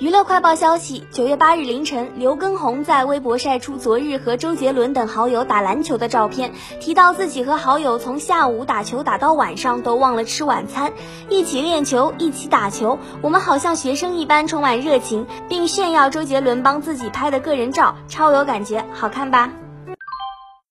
娱乐快报消息九月八日凌晨刘畊宏在微博晒出昨日和周杰伦等好友打篮球的照片提到自己和好友从下午打球打到晚上都忘了吃晚餐一起练球一起打球我们好像学生一般充满热情并炫耀周杰伦帮自己拍的个人照超有感觉好看吧？